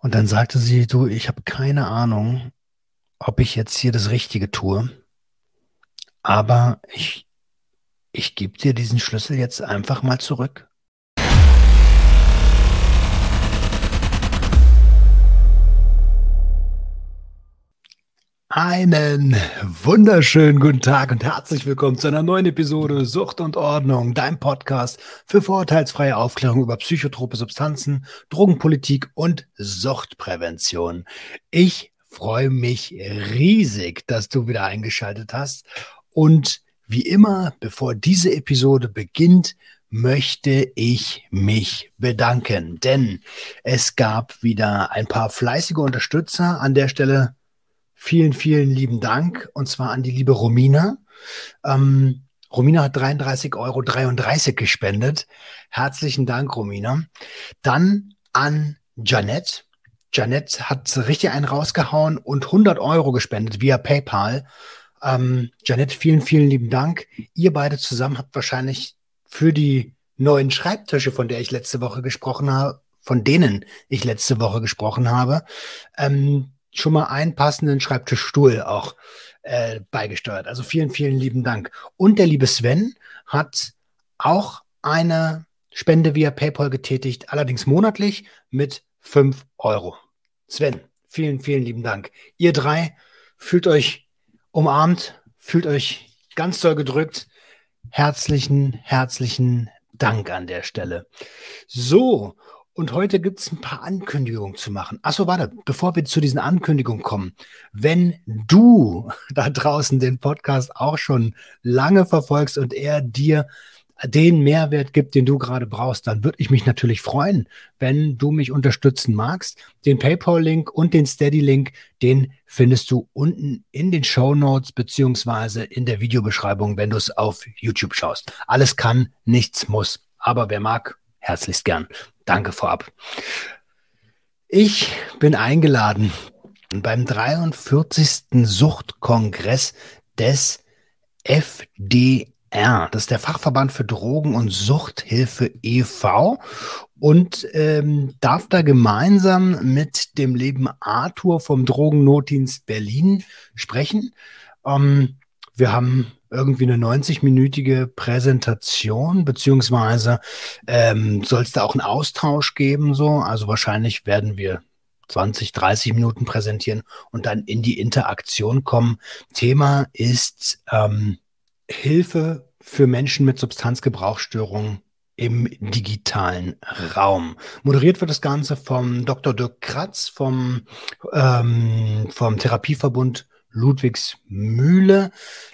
Und dann sagte sie, du, ich habe keine Ahnung, ob ich jetzt hier das Richtige tue, aber ich, ich gebe dir diesen Schlüssel jetzt einfach mal zurück. Einen wunderschönen guten Tag und herzlich willkommen zu einer neuen Episode Sucht und Ordnung, dein Podcast für vorurteilsfreie Aufklärung über psychotrope Substanzen, Drogenpolitik und Suchtprävention. Ich freue mich riesig, dass du wieder eingeschaltet hast und wie immer, bevor diese Episode beginnt, möchte ich mich bedanken, denn es gab wieder ein paar fleißige Unterstützer an der Stelle Vielen, vielen lieben Dank und zwar an die liebe Romina. Ähm, Romina hat 33,33 Euro gespendet. Herzlichen Dank, Romina. Dann an Janette. Janette hat richtig einen rausgehauen und 100 Euro gespendet via PayPal. Ähm, Janette, vielen, vielen lieben Dank. Ihr beide zusammen habt wahrscheinlich für die neuen Schreibtische, von der ich letzte Woche gesprochen habe, von denen ich letzte Woche gesprochen habe, ähm, schon mal einen passenden Schreibtischstuhl auch äh, beigesteuert. Also vielen, vielen lieben Dank. Und der liebe Sven hat auch eine Spende via PayPal getätigt, allerdings monatlich mit 5 Euro. Sven, vielen, vielen lieben Dank. Ihr drei fühlt euch umarmt, fühlt euch ganz doll gedrückt. Herzlichen, herzlichen Dank an der Stelle. So, und heute gibt es ein paar Ankündigungen zu machen. Achso, warte, bevor wir zu diesen Ankündigungen kommen. Wenn du da draußen den Podcast auch schon lange verfolgst und er dir den Mehrwert gibt, den du gerade brauchst, dann würde ich mich natürlich freuen, wenn du mich unterstützen magst. Den PayPal-Link und den Steady-Link, den findest du unten in den Show Notes beziehungsweise in der Videobeschreibung, wenn du es auf YouTube schaust. Alles kann, nichts muss. Aber wer mag, herzlichst gern. Danke vorab. Ich bin eingeladen beim 43. Suchtkongress des FDR. Das ist der Fachverband für Drogen- und Suchthilfe e.V. und ähm, darf da gemeinsam mit dem lieben Arthur vom Drogennotdienst Berlin sprechen. Ähm, wir haben irgendwie eine 90-minütige Präsentation, beziehungsweise ähm, soll es da auch einen Austausch geben, so. Also wahrscheinlich werden wir 20, 30 Minuten präsentieren und dann in die Interaktion kommen. Thema ist ähm, Hilfe für Menschen mit Substanzgebrauchsstörungen im digitalen Raum. Moderiert wird das Ganze vom Dr. Dirk Kratz vom, ähm, vom Therapieverbund Ludwigsmühle.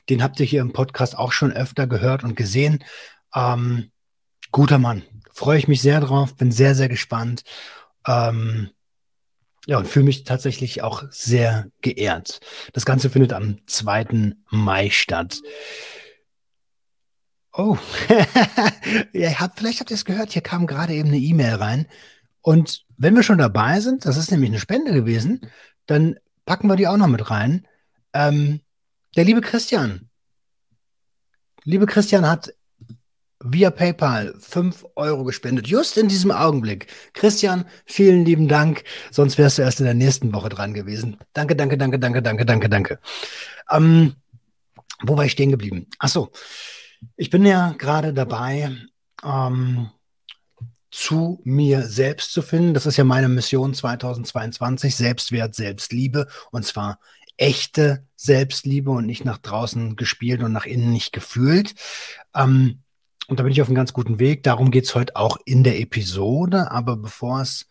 Den habt ihr hier im Podcast auch schon öfter gehört und gesehen. Ähm, guter Mann. Freue ich mich sehr drauf, bin sehr, sehr gespannt. Ähm, ja, und fühle mich tatsächlich auch sehr geehrt. Das Ganze findet am 2. Mai statt. Oh, ja, hab, vielleicht habt ihr es gehört, hier kam gerade eben eine E-Mail rein. Und wenn wir schon dabei sind, das ist nämlich eine Spende gewesen, dann packen wir die auch noch mit rein. Ähm, der liebe Christian, liebe Christian hat via PayPal 5 Euro gespendet, just in diesem Augenblick. Christian, vielen lieben Dank, sonst wärst du erst in der nächsten Woche dran gewesen. Danke, danke, danke, danke, danke, danke, danke. Ähm, wo war ich stehen geblieben? Ach so, ich bin ja gerade dabei, ähm, zu mir selbst zu finden. Das ist ja meine Mission 2022, Selbstwert, Selbstliebe und zwar echte Selbstliebe und nicht nach draußen gespielt und nach innen nicht gefühlt. Ähm, und da bin ich auf einem ganz guten Weg. Darum geht es heute auch in der Episode. Aber bevor es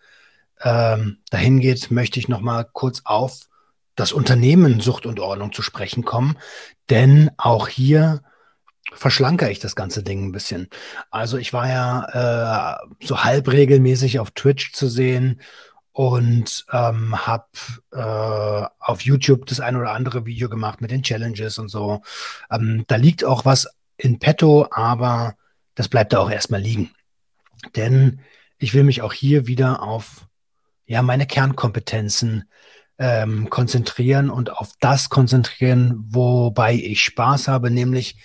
ähm, dahin geht, möchte ich noch mal kurz auf das Unternehmen Sucht und Ordnung zu sprechen kommen. Denn auch hier verschlanke ich das ganze Ding ein bisschen. Also ich war ja äh, so halb regelmäßig auf Twitch zu sehen und ähm, habe äh, auf YouTube das ein oder andere Video gemacht mit den Challenges und so. Ähm, da liegt auch was in petto, aber das bleibt da auch erstmal liegen. Denn ich will mich auch hier wieder auf ja, meine Kernkompetenzen ähm, konzentrieren und auf das konzentrieren, wobei ich Spaß habe, nämlich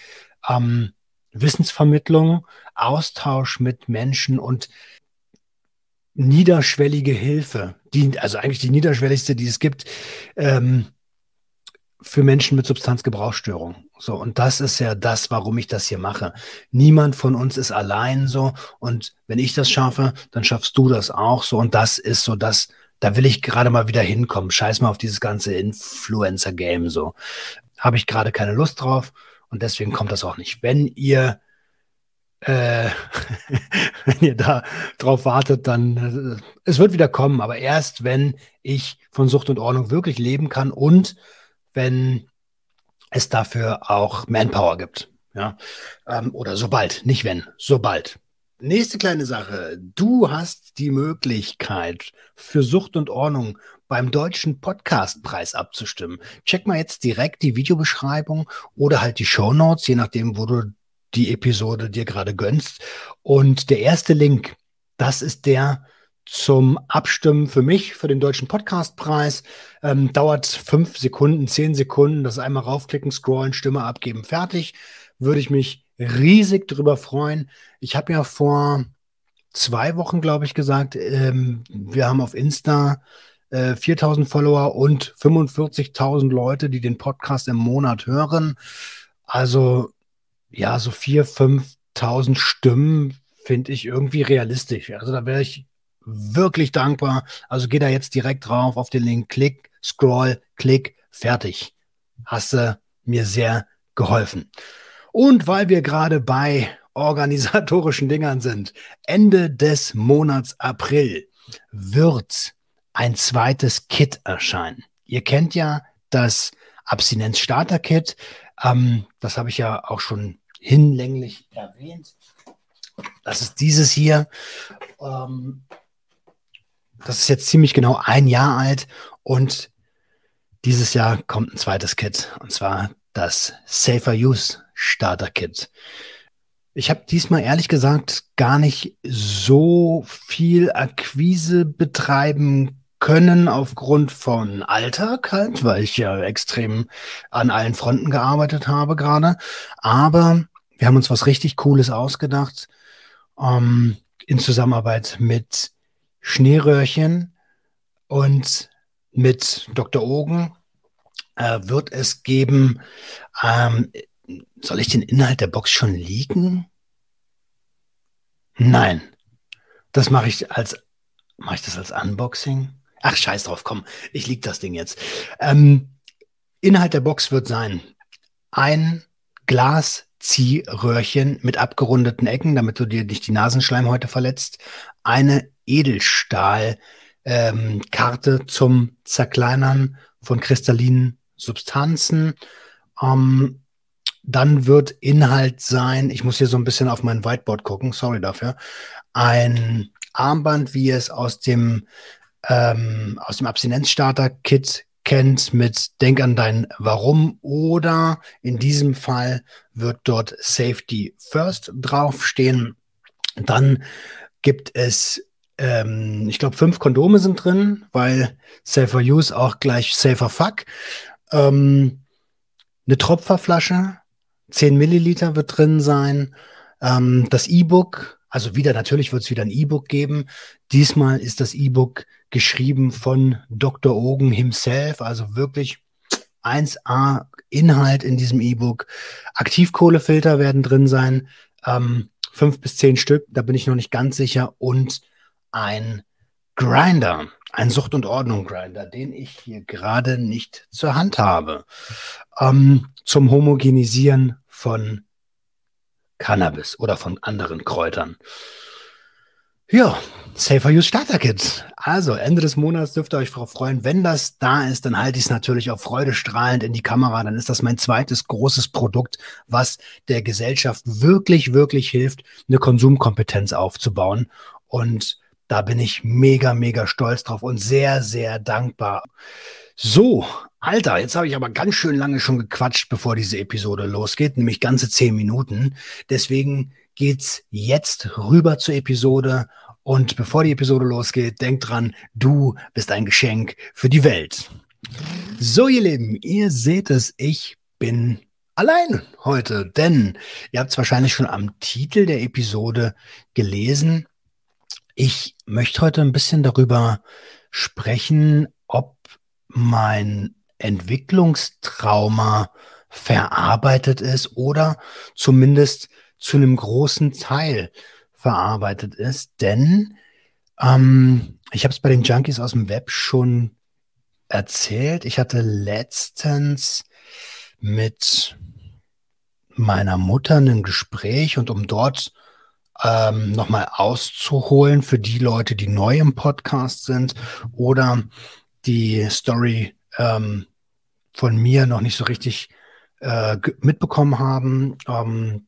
ähm, Wissensvermittlung, Austausch mit Menschen und niederschwellige Hilfe, die, also eigentlich die niederschwelligste, die es gibt, ähm, für Menschen mit Substanzgebrauchsstörung. So, und das ist ja das, warum ich das hier mache. Niemand von uns ist allein so. Und wenn ich das schaffe, dann schaffst du das auch so. Und das ist so das, da will ich gerade mal wieder hinkommen. Scheiß mal auf dieses ganze Influencer-Game so. Habe ich gerade keine Lust drauf und deswegen kommt das auch nicht. Wenn ihr äh, wenn ihr da drauf wartet, dann äh, es wird wieder kommen, aber erst wenn ich von Sucht und Ordnung wirklich leben kann und wenn es dafür auch Manpower gibt. Ja, ähm, oder sobald, nicht wenn, sobald. Nächste kleine Sache. Du hast die Möglichkeit, für Sucht und Ordnung beim Deutschen Podcastpreis abzustimmen. Check mal jetzt direkt die Videobeschreibung oder halt die Show Notes, je nachdem, wo du die Episode dir gerade gönnst. Und der erste Link, das ist der zum Abstimmen für mich, für den Deutschen Podcastpreis. Ähm, dauert fünf Sekunden, zehn Sekunden. Das einmal raufklicken, scrollen, Stimme abgeben, fertig. Würde ich mich riesig darüber freuen. Ich habe ja vor zwei Wochen, glaube ich, gesagt, ähm, wir haben auf Insta äh, 4000 Follower und 45.000 Leute, die den Podcast im Monat hören. Also ja, so 4.000, 5.000 Stimmen finde ich irgendwie realistisch. Also da wäre ich wirklich dankbar. Also geh da jetzt direkt drauf auf den Link, klick, scroll, klick, fertig. Hast du mir sehr geholfen. Und weil wir gerade bei organisatorischen Dingern sind, Ende des Monats April wird ein zweites Kit erscheinen. Ihr kennt ja das Abstinenz-Starter-Kit. Ähm, das habe ich ja auch schon hinlänglich erwähnt. Das ist dieses hier. Ähm, das ist jetzt ziemlich genau ein Jahr alt und dieses Jahr kommt ein zweites Kit und zwar das Safer Use Starter Kit. Ich habe diesmal ehrlich gesagt gar nicht so viel Akquise betreiben können aufgrund von Alltag halt, weil ich ja extrem an allen Fronten gearbeitet habe gerade. Aber wir haben uns was richtig Cooles ausgedacht ähm, in Zusammenarbeit mit Schneeröhrchen und mit Dr. Ogen äh, wird es geben ähm, soll ich den Inhalt der Box schon leaken? Nein. Das mache ich als, mache ich das als Unboxing? Ach, scheiß drauf, komm, ich lieg das Ding jetzt. Ähm, Inhalt der Box wird sein ein Glasziehröhrchen mit abgerundeten Ecken, damit du dir nicht die Nasenschleimhäute verletzt, eine Edelstahlkarte ähm, zum Zerkleinern von kristallinen Substanzen, ähm, dann wird Inhalt sein, ich muss hier so ein bisschen auf mein Whiteboard gucken, sorry dafür, ein Armband, wie es aus dem, ähm, aus dem Abstinenzstarter-Kit kennt mit Denk an dein Warum oder in diesem Fall wird dort Safety First draufstehen. Dann gibt es, ähm, ich glaube, fünf Kondome sind drin, weil Safer Use auch gleich Safer Fuck. Ähm, eine Tropferflasche, 10 Milliliter wird drin sein. Ähm, das E-Book, also wieder, natürlich wird es wieder ein E-Book geben. Diesmal ist das E-Book geschrieben von Dr. Ogen himself, also wirklich 1A Inhalt in diesem E-Book. Aktivkohlefilter werden drin sein, ähm, fünf bis zehn Stück, da bin ich noch nicht ganz sicher. Und ein Grinder, ein Sucht- und Ordnung-Grinder, den ich hier gerade nicht zur Hand habe, ähm, zum Homogenisieren von Cannabis oder von anderen Kräutern. Ja, Safer Use Starter Kit. Also Ende des Monats dürft ihr euch darauf freuen. Wenn das da ist, dann halte ich es natürlich auch freudestrahlend in die Kamera. Dann ist das mein zweites großes Produkt, was der Gesellschaft wirklich, wirklich hilft, eine Konsumkompetenz aufzubauen. Und da bin ich mega, mega stolz drauf und sehr, sehr dankbar. So, Alter, jetzt habe ich aber ganz schön lange schon gequatscht, bevor diese Episode losgeht, nämlich ganze zehn Minuten. Deswegen geht's jetzt rüber zur Episode. Und bevor die Episode losgeht, denkt dran, du bist ein Geschenk für die Welt. So, ihr Lieben, ihr seht es, ich bin allein heute, denn ihr habt es wahrscheinlich schon am Titel der Episode gelesen. Ich möchte heute ein bisschen darüber sprechen, ob mein Entwicklungstrauma verarbeitet ist oder zumindest zu einem großen Teil verarbeitet ist. Denn ähm, ich habe es bei den Junkies aus dem Web schon erzählt. Ich hatte letztens mit meiner Mutter ein Gespräch und um dort ähm, nochmal auszuholen für die Leute, die neu im Podcast sind oder die Story ähm, von mir noch nicht so richtig äh, mitbekommen haben. Ähm,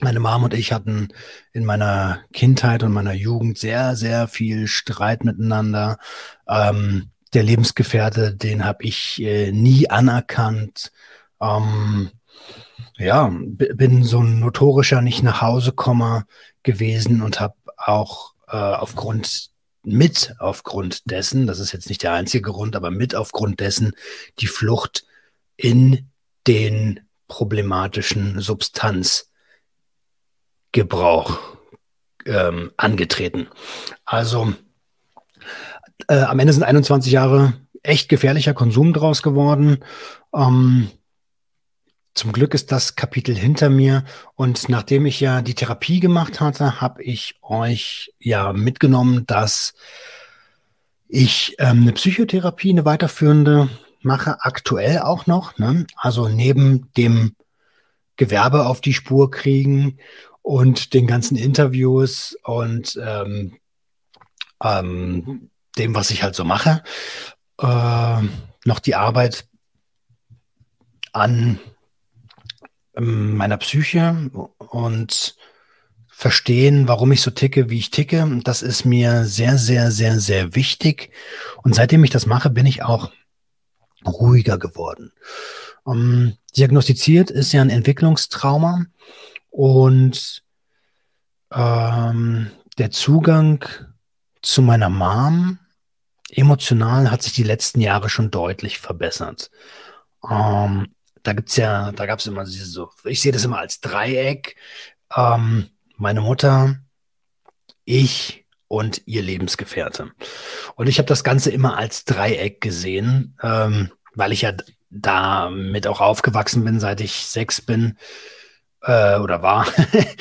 meine Mom und ich hatten in meiner Kindheit und meiner Jugend sehr, sehr viel Streit miteinander. Ähm, der Lebensgefährte, den habe ich äh, nie anerkannt. Ähm, ja, bin so ein notorischer nicht nach Hause komme gewesen und habe auch äh, aufgrund mit aufgrund dessen, das ist jetzt nicht der einzige Grund, aber mit aufgrund dessen die Flucht in den problematischen Substanzgebrauch ähm, angetreten. Also äh, am Ende sind 21 Jahre echt gefährlicher Konsum draus geworden. Ähm, zum Glück ist das Kapitel hinter mir und nachdem ich ja die Therapie gemacht hatte, habe ich euch ja mitgenommen, dass ich ähm, eine Psychotherapie, eine weiterführende mache, aktuell auch noch. Ne? Also neben dem Gewerbe auf die Spur kriegen und den ganzen Interviews und ähm, ähm, dem, was ich halt so mache, äh, noch die Arbeit an meiner Psyche und verstehen, warum ich so ticke, wie ich ticke. Das ist mir sehr, sehr, sehr, sehr wichtig. Und seitdem ich das mache, bin ich auch ruhiger geworden. Um, ähm, diagnostiziert ist ja ein Entwicklungstrauma und ähm, der Zugang zu meiner Mom emotional hat sich die letzten Jahre schon deutlich verbessert. Ähm, da gibt's ja, da gab's immer so, ich sehe das immer als Dreieck. Ähm, meine Mutter, ich und ihr Lebensgefährte. Und ich habe das Ganze immer als Dreieck gesehen, ähm, weil ich ja damit auch aufgewachsen bin, seit ich sechs bin äh, oder war.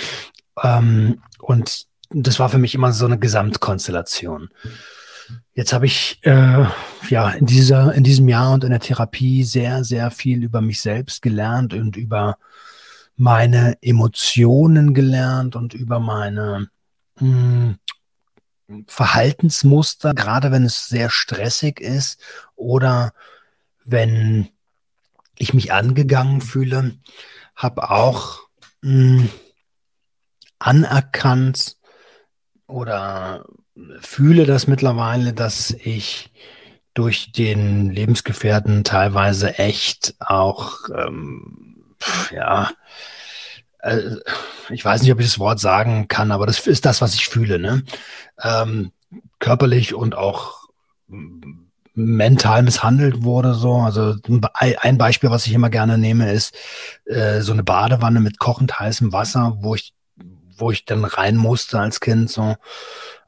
ähm, und das war für mich immer so eine Gesamtkonstellation. Jetzt habe ich äh, ja in dieser in diesem Jahr und in der Therapie sehr sehr viel über mich selbst gelernt und über meine Emotionen gelernt und über meine mh, hm, Verhaltensmuster, gerade wenn es sehr stressig ist oder wenn ich mich angegangen fühle, habe auch mh, hm, anerkannt oder fühle das mittlerweile, dass ich durch den Lebensgefährten teilweise echt auch, ähm, ja, äh, ich weiß nicht, ob ich das Wort sagen kann, aber das ist das, was ich fühle, ne? Ähm, körperlich und auch mental misshandelt wurde, so. Also ein Beispiel, was ich immer gerne nehme, ist äh, so eine Badewanne mit kochend heißem Wasser, wo ich, wo ich dann rein musste als Kind, so.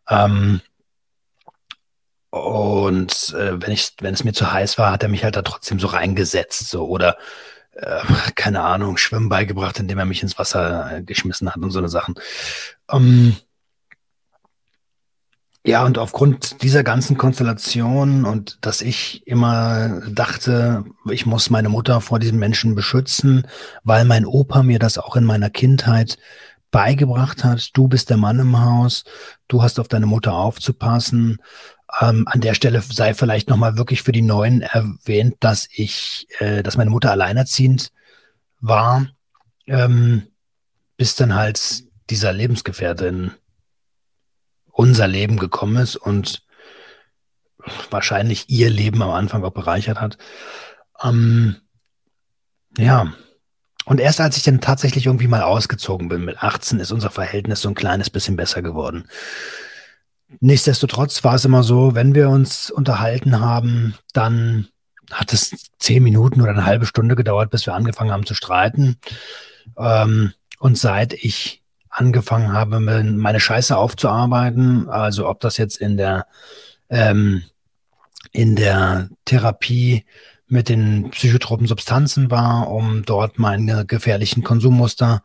Ähm, und äh, wenn ich, wenn es mir zu heiß war, hat er mich halt da trotzdem so reingesetzt, so oder äh, keine Ahnung, Schwimmen beigebracht, indem er mich ins Wasser äh, geschmissen hat und so eine Sachen. Ähm, ja, und aufgrund dieser ganzen Konstellation und dass ich immer dachte, ich muss meine Mutter vor diesen Menschen beschützen, weil mein Opa mir das auch in meiner Kindheit beigebracht hat, du bist der Mann im Haus, du hast auf deine Mutter aufzupassen. Ähm, an der Stelle sei vielleicht nochmal wirklich für die Neuen erwähnt, dass ich, äh, dass meine Mutter alleinerziehend war, ähm, bis dann halt dieser Lebensgefährtin unser Leben gekommen ist und wahrscheinlich ihr Leben am Anfang auch bereichert hat. Ähm, ja, und erst als ich dann tatsächlich irgendwie mal ausgezogen bin mit 18, ist unser Verhältnis so ein kleines bisschen besser geworden. Nichtsdestotrotz war es immer so, wenn wir uns unterhalten haben, dann hat es zehn Minuten oder eine halbe Stunde gedauert, bis wir angefangen haben zu streiten. Ähm, und seit ich angefangen habe, meine Scheiße aufzuarbeiten. Also ob das jetzt in der ähm, in der Therapie mit den psychotropen Substanzen war, um dort meine gefährlichen Konsummuster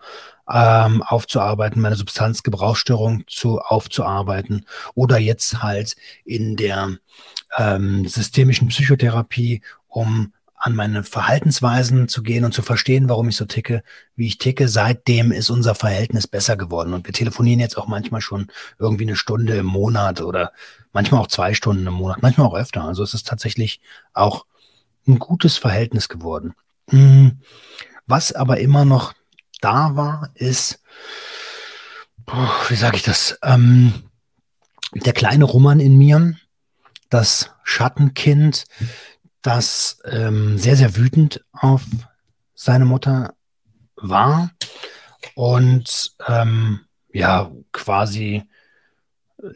ähm, aufzuarbeiten, meine Substanzgebrauchsstörung zu aufzuarbeiten oder jetzt halt in der ähm, systemischen Psychotherapie, um an meine Verhaltensweisen zu gehen und zu verstehen, warum ich so ticke, wie ich ticke. Seitdem ist unser Verhältnis besser geworden. Und wir telefonieren jetzt auch manchmal schon irgendwie eine Stunde im Monat oder manchmal auch zwei Stunden im Monat, manchmal auch öfter. Also es ist tatsächlich auch ein gutes Verhältnis geworden. Hm. Was aber immer noch da war, ist, wie sage ich das, ähm, der kleine Roman in mir, das Schattenkind, das ähm, sehr, sehr wütend auf seine Mutter war und ähm, ja, quasi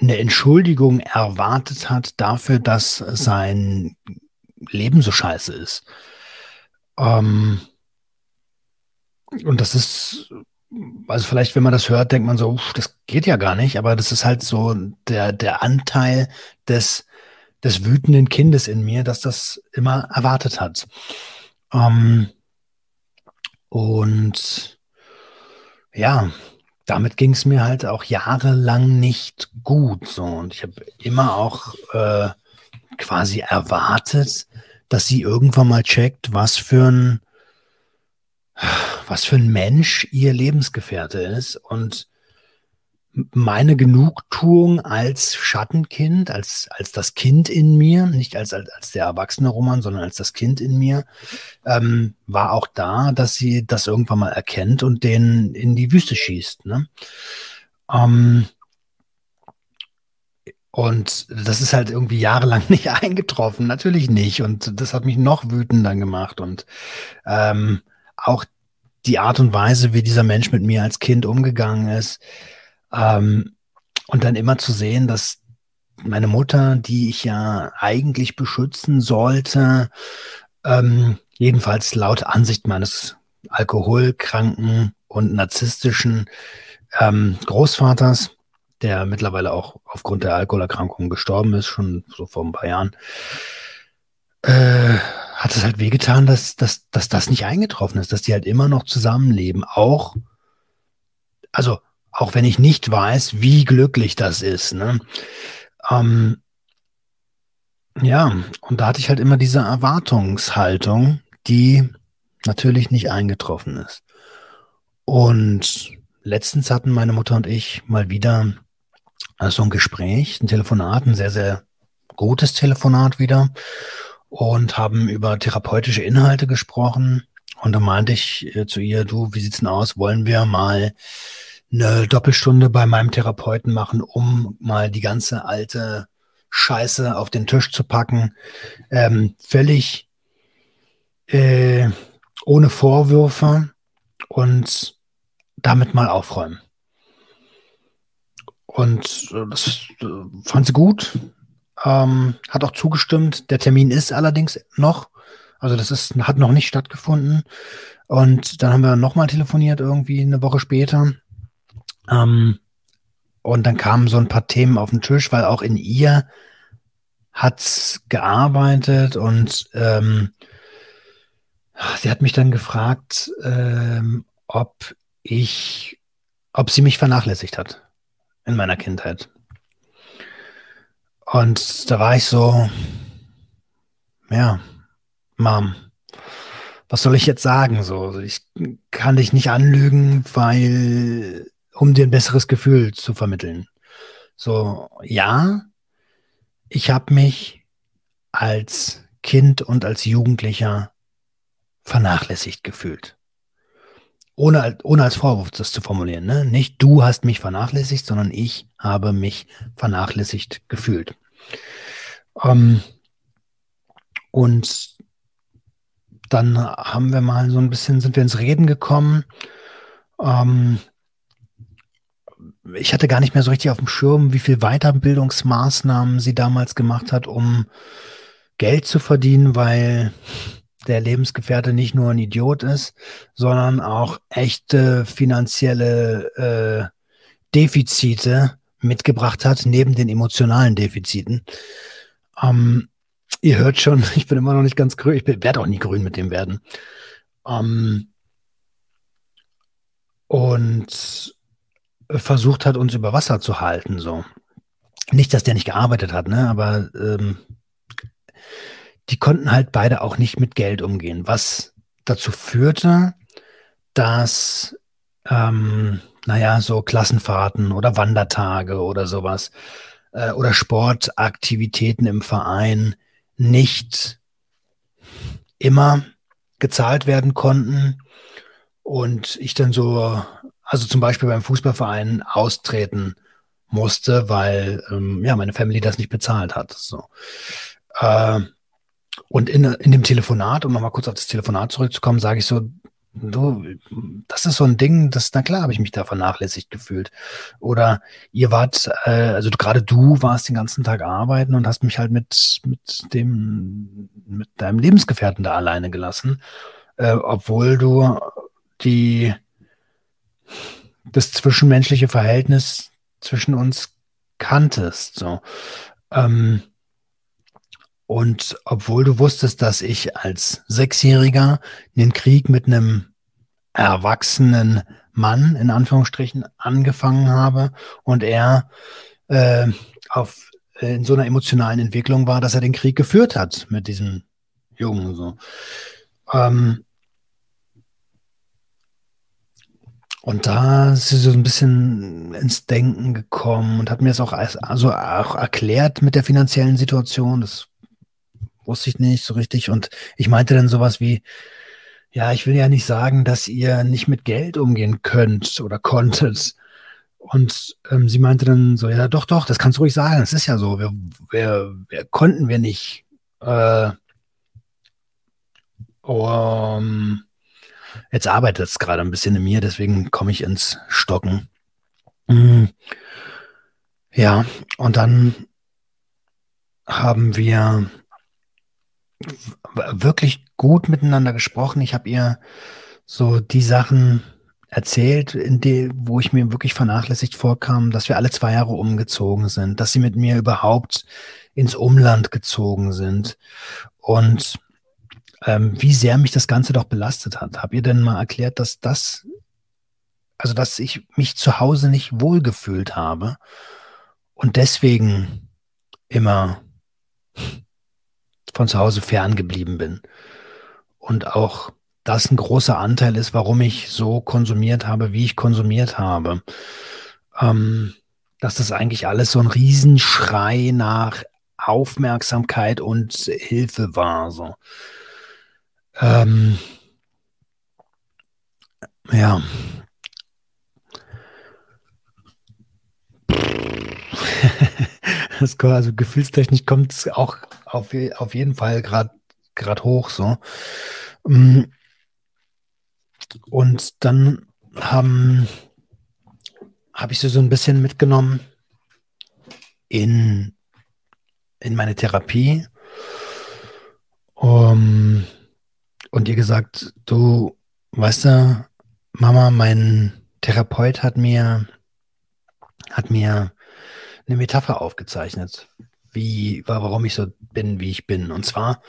eine Entschuldigung erwartet hat dafür, dass sein Leben so scheiße ist. Ähm, und das ist, also vielleicht, wenn man das hört, denkt man so, uff, das geht ja gar nicht, aber das ist halt so der, der Anteil des des wütenden Kindes in mir, dass das immer erwartet hat. Ähm, und ja, damit ging es mir halt auch jahrelang nicht gut. So. Und ich habe immer auch äh, quasi erwartet, dass sie irgendwann mal checkt, was für ein was für ein Mensch ihr Lebensgefährte ist und meine Genugtuung als Schattenkind, als, als das Kind in mir, nicht als, als, als der erwachsene Roman, sondern als das Kind in mir, ähm, war auch da, dass sie das irgendwann mal erkennt und den in die Wüste schießt. Ne? Ähm, und das ist halt irgendwie jahrelang nicht eingetroffen, natürlich nicht. Und das hat mich noch wütender gemacht. Und ähm, auch die Art und Weise, wie dieser Mensch mit mir als Kind umgegangen ist, ähm, und dann immer zu sehen, dass meine Mutter, die ich ja eigentlich beschützen sollte, ähm, jedenfalls laut Ansicht meines alkoholkranken und narzisstischen ähm, Großvaters, der mittlerweile auch aufgrund der Alkoholerkrankung gestorben ist, schon so vor ein paar Jahren, äh, hat es halt wehgetan, dass, dass, dass das nicht eingetroffen ist, dass die halt immer noch zusammenleben. Auch, also auch wenn ich nicht weiß, wie glücklich das ist. Ne? Ähm, ja, und da hatte ich halt immer diese Erwartungshaltung, die natürlich nicht eingetroffen ist. Und letztens hatten meine Mutter und ich mal wieder also ein Gespräch, ein Telefonat, ein sehr, sehr gutes Telefonat wieder und haben über therapeutische Inhalte gesprochen. Und da meinte ich äh, zu ihr, du, wie sieht's denn aus? Wollen wir mal eine Doppelstunde bei meinem Therapeuten machen, um mal die ganze alte Scheiße auf den Tisch zu packen. Ähm, völlig äh, ohne Vorwürfe und damit mal aufräumen. Und äh, das äh, fand sie gut, ähm, hat auch zugestimmt. Der Termin ist allerdings noch, also das ist, hat noch nicht stattgefunden. Und dann haben wir nochmal telefoniert, irgendwie eine Woche später. Ähm, und dann kamen so ein paar Themen auf den Tisch, weil auch in ihr hat's gearbeitet und ähm, sie hat mich dann gefragt, ähm, ob ich, ob sie mich vernachlässigt hat in meiner Kindheit. Und da war ich so, ja, Mom, was soll ich jetzt sagen? So, ich kann dich nicht anlügen, weil um dir ein besseres Gefühl zu vermitteln. So, ja, ich habe mich als Kind und als Jugendlicher vernachlässigt gefühlt. Ohne, ohne als Vorwurf das zu formulieren. Ne? Nicht du hast mich vernachlässigt, sondern ich habe mich vernachlässigt gefühlt. Ähm, und dann haben wir mal so ein bisschen, sind wir ins Reden gekommen. Ähm, ich hatte gar nicht mehr so richtig auf dem Schirm, wie viel Weiterbildungsmaßnahmen sie damals gemacht hat, um Geld zu verdienen, weil der Lebensgefährte nicht nur ein Idiot ist, sondern auch echte finanzielle äh, Defizite mitgebracht hat, neben den emotionalen Defiziten. Ähm, ihr hört schon, ich bin immer noch nicht ganz grün. Ich werde auch nie grün mit dem werden. Ähm, und versucht hat, uns über Wasser zu halten. So. Nicht, dass der nicht gearbeitet hat, ne? aber ähm, die konnten halt beide auch nicht mit Geld umgehen, was dazu führte, dass, ähm, naja, so Klassenfahrten oder Wandertage oder sowas äh, oder Sportaktivitäten im Verein nicht immer gezahlt werden konnten und ich dann so, also zum Beispiel beim Fußballverein austreten musste, weil ähm, ja meine Family das nicht bezahlt hat. So. Äh, und in, in dem Telefonat, um nochmal kurz auf das Telefonat zurückzukommen, sage ich so, du, das ist so ein Ding, das, na klar, habe ich mich da vernachlässigt gefühlt. Oder ihr wart, äh, also gerade du warst den ganzen Tag arbeiten und hast mich halt mit, mit dem, mit deinem Lebensgefährten da alleine gelassen, äh, obwohl du die, das zwischenmenschliche Verhältnis zwischen uns kanntest. So. Ähm, und obwohl du wusstest, dass ich als Sechsjähriger den Krieg mit einem erwachsenen Mann in Anführungsstrichen angefangen habe und er äh, auf, äh, in so einer emotionalen Entwicklung war, dass er den Krieg geführt hat mit diesem Jungen. So. Ähm, und da ist sie so ein bisschen ins Denken gekommen und hat mir es auch, also auch erklärt mit der finanziellen Situation. Das wusste ich nicht so richtig. Und ich meinte dann sowas wie, ja, ich will ja nicht sagen, dass ihr nicht mit Geld umgehen könnt oder konntet. Und ähm, sie meinte dann so, ja, doch, doch, das kannst du ruhig sagen. Es ist ja so, wir, wir, wir konnten wir nicht. Äh, um, jetzt arbeitet es gerade ein bisschen in mir, deswegen komme ich ins Stocken. Mhm. Ja, und dann haben wir wirklich gut miteinander gesprochen. Ich habe ihr so die Sachen erzählt, in die, wo ich mir wirklich vernachlässigt vorkam, dass wir alle zwei Jahre umgezogen sind, dass sie mit mir überhaupt ins Umland gezogen sind und ähm, wie sehr mich das Ganze doch belastet hat. Hab ihr denn mal erklärt, dass das, also dass ich mich zu Hause nicht wohlgefühlt habe und deswegen immer von zu Hause ferngeblieben bin. Und auch das ein großer Anteil ist, warum ich so konsumiert habe, wie ich konsumiert habe. Ähm, dass das eigentlich alles so ein Riesenschrei nach Aufmerksamkeit und Hilfe war. So. Ähm, ja. also gefühlstechnisch kommt es auch auf, auf jeden Fall gerade hoch so. Mm. Und dann haben habe ich sie so ein bisschen mitgenommen in, in meine Therapie. Um, und ihr gesagt, du, weißt du, Mama, mein Therapeut hat mir, hat mir eine Metapher aufgezeichnet, wie, warum ich so bin, wie ich bin. Und zwar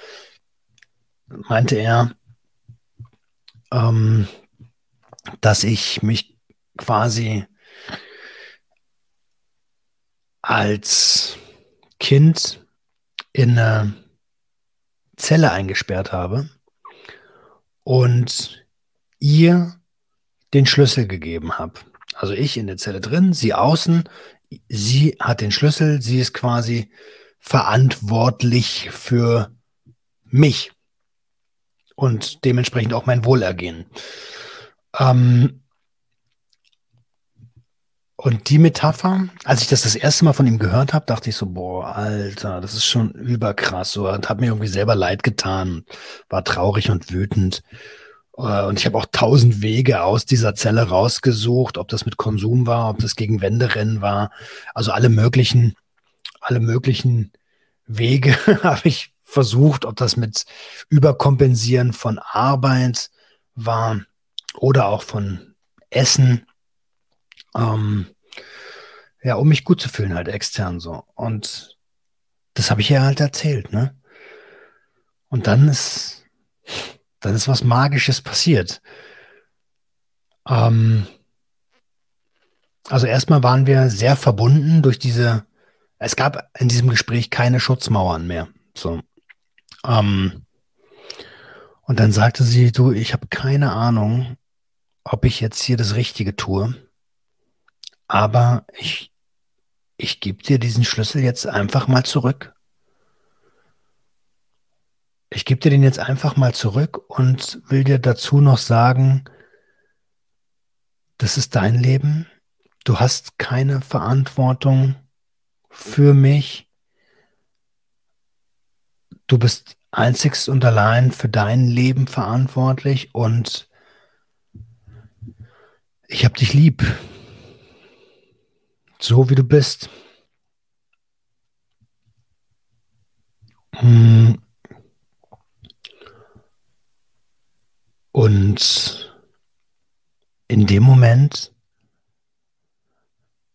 meinte er, ähm, dass ich mich quasi als Kind in eine Zelle eingesperrt habe und ihr den Schlüssel gegeben habe. Also ich in der Zelle drin, sie außen, sie hat den Schlüssel, sie ist quasi verantwortlich für mich und dementsprechend auch mein Wohlergehen. Ähm, und die Metapher, als ich das das erste Mal von ihm gehört habe, dachte ich so, boah, Alter, das ist schon überkrass. So, hat mir irgendwie selber leid getan, war traurig und wütend. Äh, und ich habe auch tausend Wege aus dieser Zelle rausgesucht, ob das mit Konsum war, ob das gegen Wände rennen war. Also alle möglichen, alle möglichen Wege habe ich versucht, ob das mit Überkompensieren von Arbeit war oder auch von Essen. Ähm, ja, um mich gut zu fühlen, halt extern so. Und das habe ich ihr halt erzählt, ne? Und dann ist, dann ist was Magisches passiert. Ähm, also erstmal waren wir sehr verbunden durch diese, es gab in diesem Gespräch keine Schutzmauern mehr. So. Ähm, und dann sagte sie, du, ich habe keine Ahnung, ob ich jetzt hier das Richtige tue, aber ich, ich gebe dir diesen Schlüssel jetzt einfach mal zurück. Ich gebe dir den jetzt einfach mal zurück und will dir dazu noch sagen, das ist dein Leben. Du hast keine Verantwortung für mich. Du bist einzigst und allein für dein Leben verantwortlich und ich habe dich lieb. So wie du bist. Hm. Und in dem Moment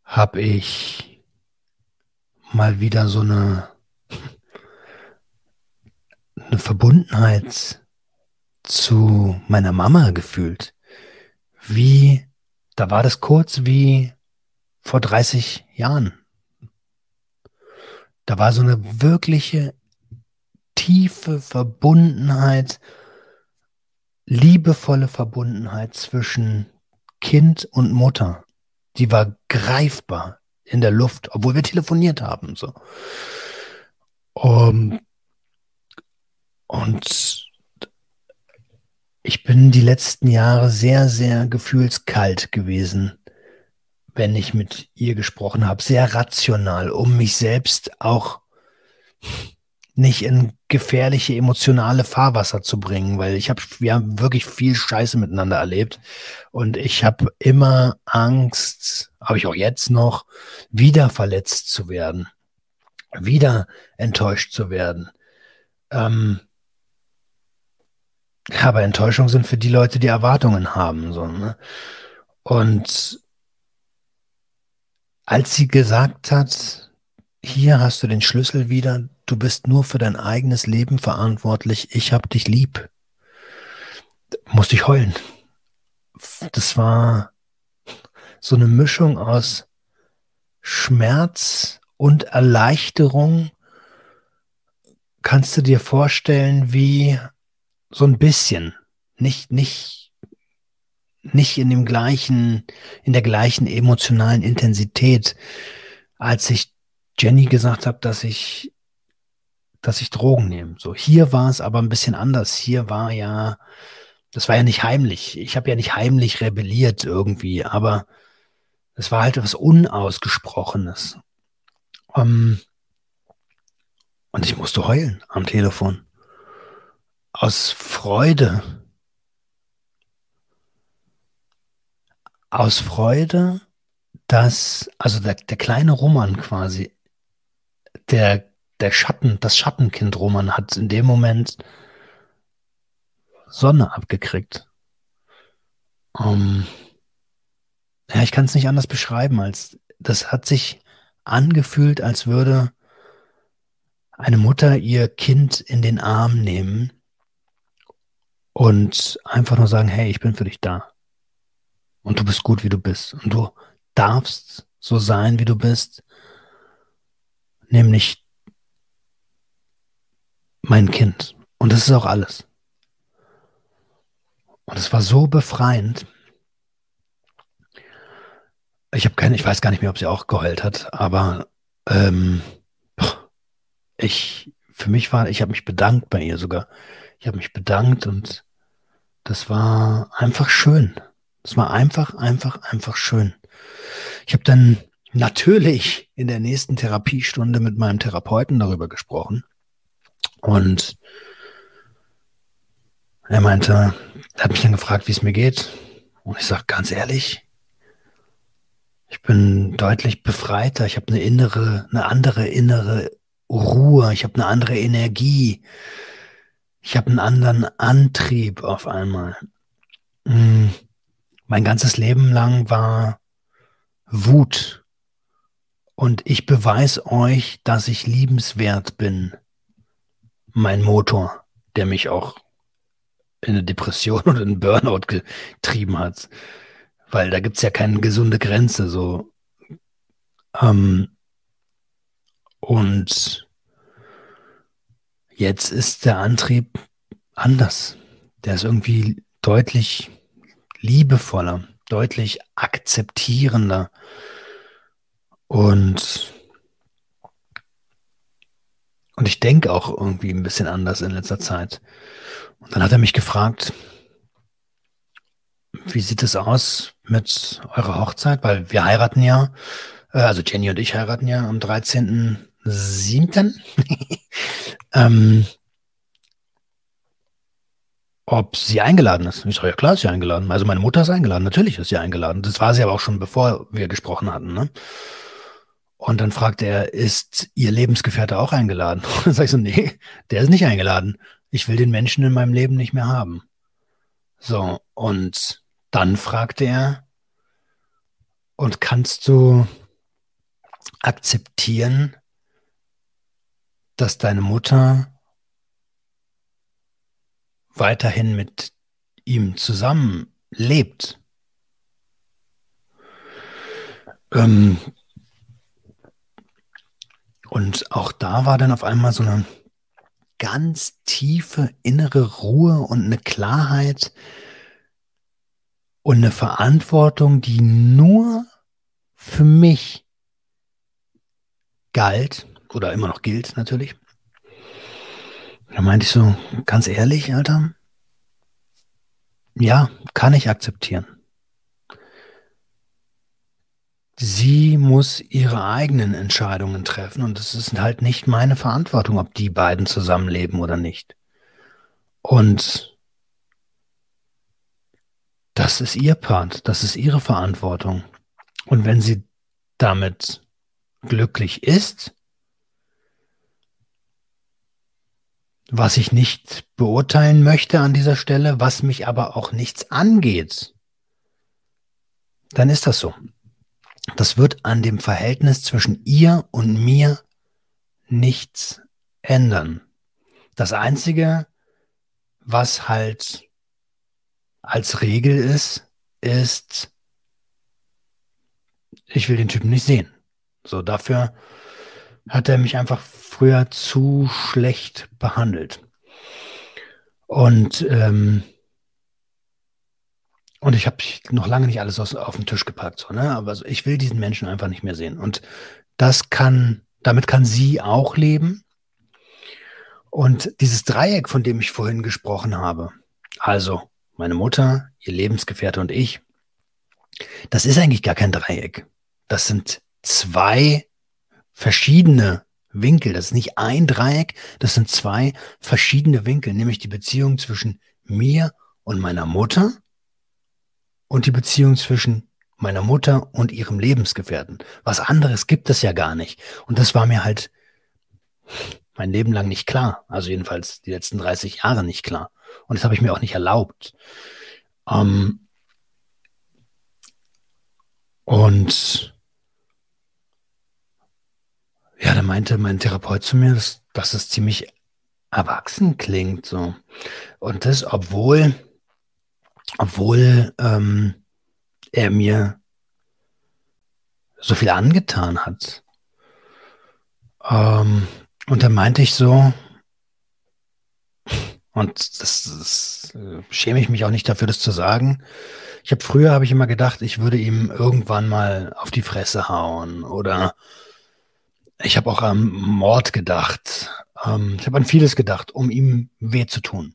habe ich mal wieder so eine, eine Verbundenheit zu meiner Mama gefühlt. Wie, da war das kurz wie vor 30 Jahren. Da war so eine wirkliche tiefe Verbundenheit, liebevolle Verbundenheit zwischen Kind und Mutter die war greifbar in der Luft, obwohl wir telefoniert haben. So. Um, und ich bin die letzten Jahre sehr, sehr gefühlskalt gewesen, wenn ich mit ihr gesprochen habe, sehr rational, um mich selbst auch nicht in gefährliche emotionale Fahrwasser zu bringen, weil ich habe, wir haben wirklich viel Scheiße miteinander erlebt und ich habe immer Angst, habe ich auch jetzt noch, wieder verletzt zu werden, wieder enttäuscht zu werden. Ähm, aber Enttäuschungen sind für die Leute, die Erwartungen haben. So, ne? Und als sie gesagt hat, hier hast du den Schlüssel wieder, du bist nur für dein eigenes Leben verantwortlich, ich hab dich lieb. Musste ich heulen. Das war so eine Mischung aus Schmerz und Erleichterung. Kannst du dir vorstellen, wie so ein bisschen, nicht, nicht, nicht in dem gleichen, in der gleichen emotionalen Intensität, als ich Jenny gesagt habe, dass ich dass ich Drogen nehme. So, hier war es aber ein bisschen anders. Hier war ja, das war ja nicht heimlich. Ich habe ja nicht heimlich rebelliert irgendwie, aber es war halt etwas Unausgesprochenes. Um, ähm, und ich musste heulen am Telefon. Aus Freude. Aus Freude, dass, also der, der kleine Roman quasi, der der Schatten, das Schattenkind-Roman hat in dem Moment Sonne abgekriegt. Um, ähm, ja, ich kann es nicht anders beschreiben, als das hat sich angefühlt, als würde eine Mutter ihr Kind in den Arm nehmen und einfach nur sagen, hey, ich bin für dich da. Und du bist gut, wie du bist. Und du darfst so sein, wie du bist. Nämlich mein Kind. Und das ist auch alles. Und es war so befreiend. Ich habe keine, ich weiß gar nicht mehr, ob sie auch geheult hat, aber ähm, ich, für mich war, ich habe mich bedankt bei ihr sogar. Ich habe mich bedankt und das war einfach schön. Das war einfach, einfach, einfach schön. Ich habe dann natürlich in der nächsten Therapiestunde mit meinem Therapeuten darüber gesprochen. Und er meinte, er hat mich dann gefragt, wie es mir geht. Und ich sage ganz ehrlich, ich bin deutlich befreiter. Ich habe eine innere, eine andere innere Ruhe. Ich habe eine andere Energie. Ich habe einen anderen Antrieb auf einmal. Hm. Mein ganzes Leben lang war, Wut. Und ich beweise euch, dass ich liebenswert bin. Mein Motor, der mich auch in eine Depression oder einen Burnout getrieben hat. Weil da gibt es ja keine gesunde Grenze. So. Ähm, und jetzt ist der Antrieb anders. Der ist irgendwie deutlich liebevoller, deutlich akzeptierender. Und, und ich denke auch irgendwie ein bisschen anders in letzter Zeit. Und dann hat er mich gefragt, wie sieht es aus mit eurer Hochzeit? Weil wir heiraten ja, äh, also Jenny und ich heiraten ja am 13.07. ähm, ob sie eingeladen ist. Ich sage, ja klar ist sie eingeladen. Also meine Mutter ist eingeladen, natürlich ist sie eingeladen. Das war sie aber auch schon, bevor wir gesprochen hatten. Ne? Und dann fragte er, ist ihr Lebensgefährte auch eingeladen? Und dann sage ich so, nee, der ist nicht eingeladen. Ich will den Menschen in meinem Leben nicht mehr haben. So, und dann fragte er, und kannst du akzeptieren, dass deine Mutter weiterhin mit ihm zusammenlebt. Ähm, und auch da war dann auf einmal so eine ganz tiefe innere Ruhe und eine Klarheit und eine Verantwortung, die nur für mich galt oder immer noch gilt natürlich. Da meinte ich so, ganz ehrlich, Alter, ja, kann ich akzeptieren. Sie muss ihre eigenen Entscheidungen treffen und es ist halt nicht meine Verantwortung, ob die beiden zusammenleben oder nicht. Und das ist ihr Part, das ist ihre Verantwortung. Und wenn sie damit glücklich ist, was ich nicht beurteilen möchte an dieser Stelle, was mich aber auch nichts angeht, dann ist das so. Das wird an dem Verhältnis zwischen ihr und mir nichts ändern. Das Einzige, was halt als Regel ist, ist, ich will den Typen nicht sehen. So, dafür hat er mich einfach früher zu schlecht behandelt. Und, ähm, und ich habe noch lange nicht alles aus, auf den Tisch gepackt, so, ne? aber also ich will diesen Menschen einfach nicht mehr sehen. Und das kann, damit kann sie auch leben. Und dieses Dreieck, von dem ich vorhin gesprochen habe, also meine Mutter, ihr Lebensgefährte und ich, das ist eigentlich gar kein Dreieck. Das sind zwei verschiedene Winkel. Das ist nicht ein Dreieck, das sind zwei verschiedene Winkel, nämlich die Beziehung zwischen mir und meiner Mutter und die Beziehung zwischen meiner Mutter und ihrem Lebensgefährten. Was anderes gibt es ja gar nicht. Und das war mir halt mein Leben lang nicht klar. Also jedenfalls die letzten 30 Jahre nicht klar. Und das habe ich mir auch nicht erlaubt. Ähm und ja, da meinte mein Therapeut zu mir, dass, dass es ziemlich erwachsen klingt. So. Und das, obwohl, obwohl ähm, er mir so viel angetan hat. Ähm, und da meinte ich so, und das, das äh, schäme ich mich auch nicht dafür, das zu sagen. Ich habe früher habe ich immer gedacht, ich würde ihm irgendwann mal auf die Fresse hauen oder ich habe auch am Mord gedacht. Ähm, ich habe an vieles gedacht, um ihm weh zu tun.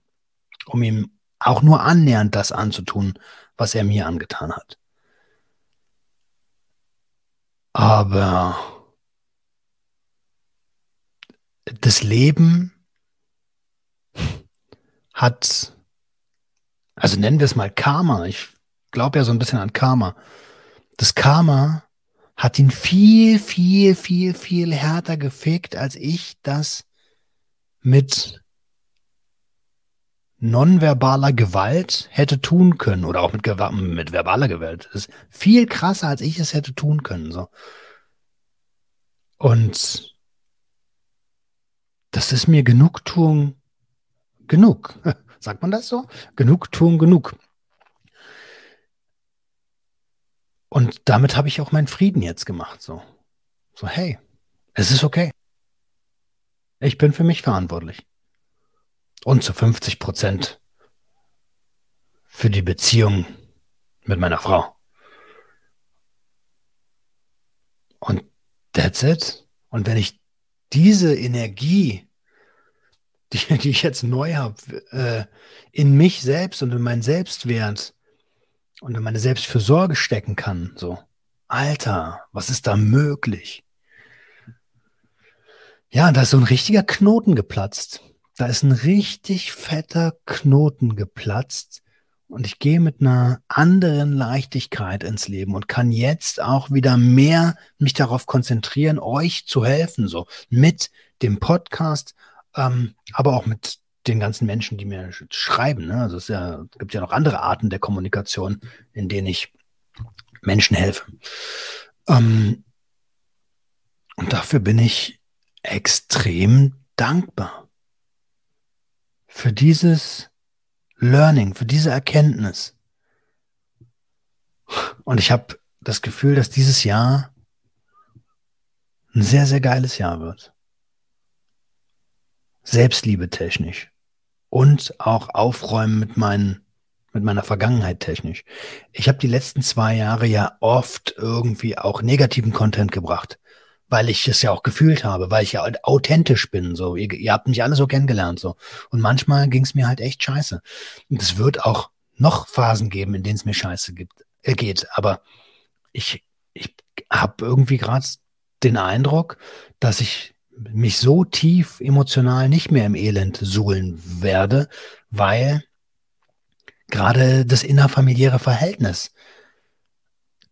Um ihm auch nur annähernd das anzutun, was er mir angetan hat. Aber das Leben hat, also nennen wir es mal Karma. Ich glaube ja so ein bisschen an Karma. Das Karma hat ihn viel, viel, viel, viel härter gefickt, als ich das mit nonverbaler Gewalt hätte tun können oder auch mit, mit verbaler Gewalt. Das ist viel krasser, als ich es hätte tun können. So. Und das ist mir Genugtuung genug. Sagt man das so? Genugtuung genug. Und damit habe ich auch meinen Frieden jetzt gemacht. So, so hey, es ist okay. Ich bin für mich verantwortlich. Und zu 50 Prozent für die Beziehung mit meiner Frau. Und that's it. Und wenn ich diese Energie, die, die ich jetzt neu habe, äh, in mich selbst und in meinen Selbstwert und in meine Selbstfürsorge stecken kann, so, Alter, was ist da möglich? Ja, da ist so ein richtiger Knoten geplatzt. Da ist ein richtig fetter Knoten geplatzt. Und ich gehe mit einer anderen Leichtigkeit ins Leben und kann jetzt auch wieder mehr mich darauf konzentrieren, euch zu helfen, so mit dem Podcast, ähm, aber auch mit den ganzen Menschen, die mir schreiben. Ne? Also es ja, gibt ja noch andere Arten der Kommunikation, in denen ich Menschen helfe. Ähm, und dafür bin ich extrem dankbar. Für dieses Learning, für diese Erkenntnis. Und ich habe das Gefühl, dass dieses Jahr ein sehr, sehr geiles Jahr wird. Selbstliebe technisch und auch aufräumen mit meinen mit meiner Vergangenheit technisch. Ich habe die letzten zwei Jahre ja oft irgendwie auch negativen Content gebracht, weil ich es ja auch gefühlt habe, weil ich ja authentisch bin. So, ihr, ihr habt mich alle so kennengelernt so. Und manchmal ging es mir halt echt scheiße. Und es wird auch noch Phasen geben, in denen es mir scheiße gibt, äh, geht. Aber ich, ich habe irgendwie gerade den Eindruck, dass ich mich so tief emotional nicht mehr im Elend suhlen werde, weil gerade das innerfamiliäre Verhältnis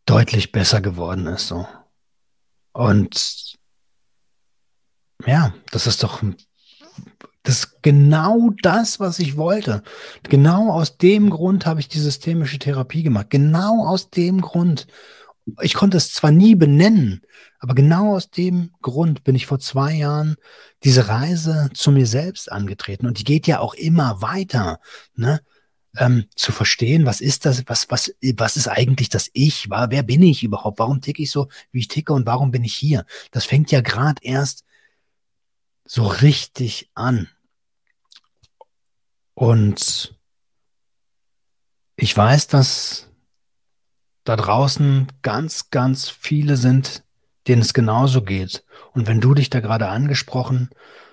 deutlich besser geworden ist. So. Und ja, das ist doch das ist genau das, was ich wollte. Genau aus dem Grund habe ich die systemische Therapie gemacht. Genau aus dem Grund. Ich konnte es zwar nie benennen, aber genau aus dem Grund bin ich vor zwei Jahren diese Reise zu mir selbst angetreten und die geht ja auch immer weiter, ne? Ähm, zu verstehen, was ist das, was, was, was ist eigentlich das Ich? War, wer bin ich überhaupt? Warum ticke ich so, wie ich ticke und warum bin ich hier? Das fängt ja gerade erst so richtig an. Und ich weiß, dass da draußen ganz, ganz viele sind, denen es genauso geht. Und wenn du dich da gerade angesprochen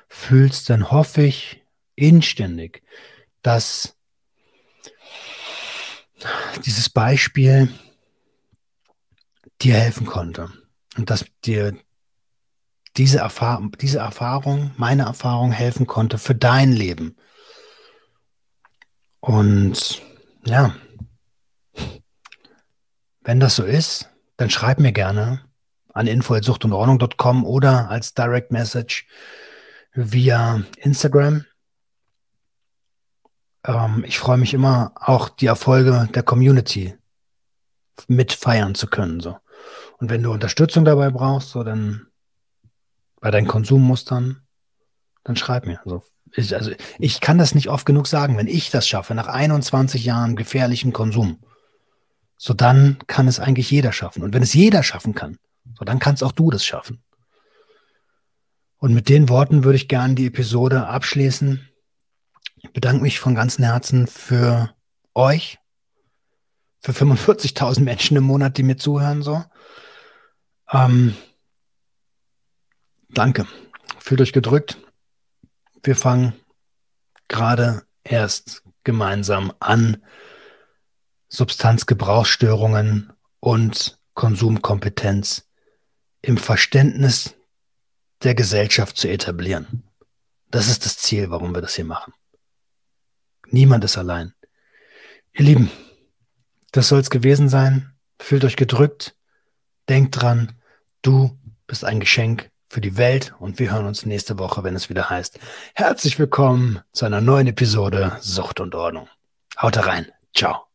fühlst, dann hoffe ich inständig, dass dieses Beispiel dir helfen konnte und dass dir diese, Erfahrung, diese Erfahrung, meine Erfahrung helfen konnte für dein Leben. Und ja, wenn das so ist, dann schreib mir gerne an info.suchtundordnung.com oder als Direct Message via Instagram. Ähm, ich freue mich immer, auch die Erfolge der Community mitfeiern zu können. So. Und wenn du Unterstützung dabei brauchst, so dann bei deinen Konsummustern, dann schreib mir. Also ich, also ich kann das nicht oft genug sagen, wenn ich das schaffe, nach 21 Jahren gefährlichen Konsum, so dann kann es eigentlich jeder schaffen. Und wenn es jeder schaffen kann, so, dann kannst auch du das schaffen. Und mit den Worten würde ich gerne die Episode abschließen. Ich bedanke mich von ganzem Herzen für euch, für 45.000 Menschen im Monat, die mir zuhören. So. Ähm, danke. Fühlt euch gedrückt. Wir fangen gerade erst gemeinsam an, Substanzgebrauchsstörungen und Konsumkompetenz im Verständnis der Gesellschaft zu etablieren. Das ist das Ziel, warum wir das hier machen. Niemand ist allein. Ihr Lieben, das soll es gewesen sein. Fühlt euch gedrückt. Denkt dran, du bist ein Geschenk für die Welt und wir hören uns nächste Woche, wenn es wieder heißt. Herzlich willkommen zu einer neuen Episode Sucht und Ordnung. Haut rein. Ciao.